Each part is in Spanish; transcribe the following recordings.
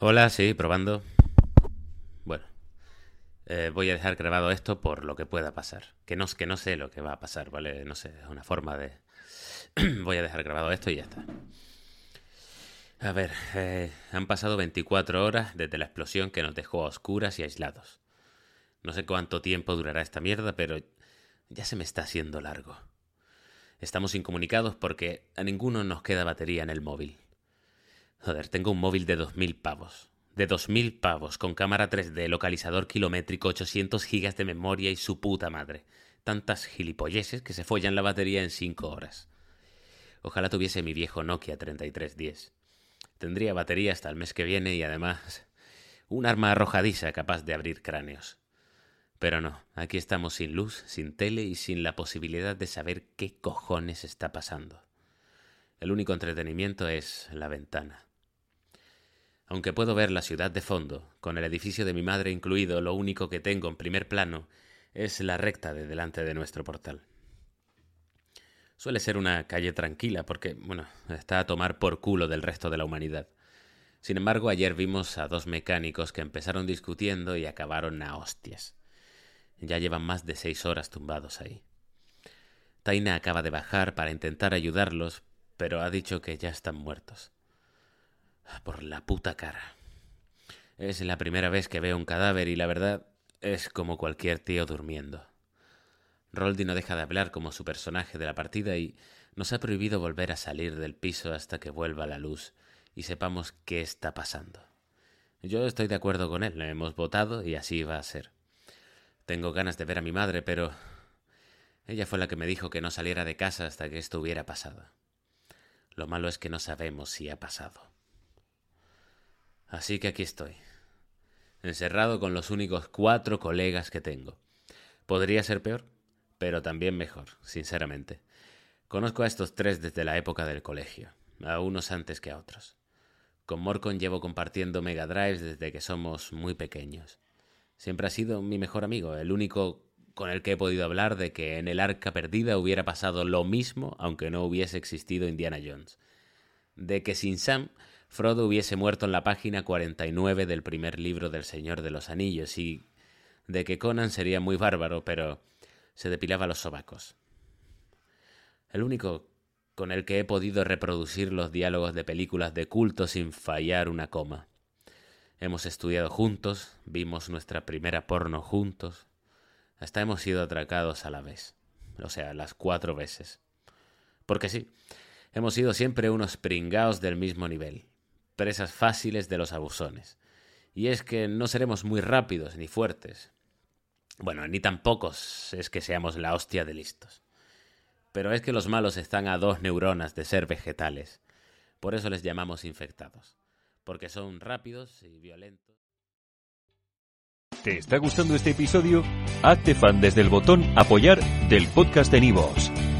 Hola, sí, probando. Bueno, eh, voy a dejar grabado esto por lo que pueda pasar. Que no, que no sé lo que va a pasar, ¿vale? No sé, es una forma de... voy a dejar grabado esto y ya está. A ver, eh, han pasado 24 horas desde la explosión que nos dejó a oscuras y aislados. No sé cuánto tiempo durará esta mierda, pero ya se me está haciendo largo. Estamos incomunicados porque a ninguno nos queda batería en el móvil. Joder, tengo un móvil de 2000 pavos. De 2000 pavos, con cámara 3D, localizador kilométrico, 800 gigas de memoria y su puta madre. Tantas gilipolleces que se follan la batería en 5 horas. Ojalá tuviese mi viejo Nokia 3310. Tendría batería hasta el mes que viene y además un arma arrojadiza capaz de abrir cráneos. Pero no, aquí estamos sin luz, sin tele y sin la posibilidad de saber qué cojones está pasando. El único entretenimiento es la ventana. Aunque puedo ver la ciudad de fondo, con el edificio de mi madre incluido, lo único que tengo en primer plano es la recta de delante de nuestro portal. Suele ser una calle tranquila porque, bueno, está a tomar por culo del resto de la humanidad. Sin embargo, ayer vimos a dos mecánicos que empezaron discutiendo y acabaron a hostias. Ya llevan más de seis horas tumbados ahí. Taina acaba de bajar para intentar ayudarlos, pero ha dicho que ya están muertos. Por la puta cara. Es la primera vez que veo un cadáver y la verdad es como cualquier tío durmiendo. Roldi no deja de hablar como su personaje de la partida y nos ha prohibido volver a salir del piso hasta que vuelva la luz y sepamos qué está pasando. Yo estoy de acuerdo con él, hemos votado y así va a ser. Tengo ganas de ver a mi madre, pero ella fue la que me dijo que no saliera de casa hasta que esto hubiera pasado. Lo malo es que no sabemos si ha pasado. Así que aquí estoy, encerrado con los únicos cuatro colegas que tengo. ¿Podría ser peor? Pero también mejor, sinceramente. Conozco a estos tres desde la época del colegio, a unos antes que a otros. Con Morcon llevo compartiendo Mega Drives desde que somos muy pequeños. Siempre ha sido mi mejor amigo, el único con el que he podido hablar de que en el Arca Perdida hubiera pasado lo mismo aunque no hubiese existido Indiana Jones. De que sin Sam Frodo hubiese muerto en la página 49 del primer libro del Señor de los Anillos y de que Conan sería muy bárbaro, pero se depilaba los sobacos. El único con el que he podido reproducir los diálogos de películas de culto sin fallar una coma. Hemos estudiado juntos, vimos nuestra primera porno juntos, hasta hemos sido atracados a la vez, o sea, las cuatro veces. Porque sí, hemos sido siempre unos pringaos del mismo nivel, presas fáciles de los abusones. Y es que no seremos muy rápidos ni fuertes. Bueno, ni tampoco es que seamos la hostia de listos. Pero es que los malos están a dos neuronas de ser vegetales. Por eso les llamamos infectados. Porque son rápidos y violentos. ¿Te está gustando este episodio? Hazte fan desde el botón Apoyar del podcast de Nivos.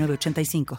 85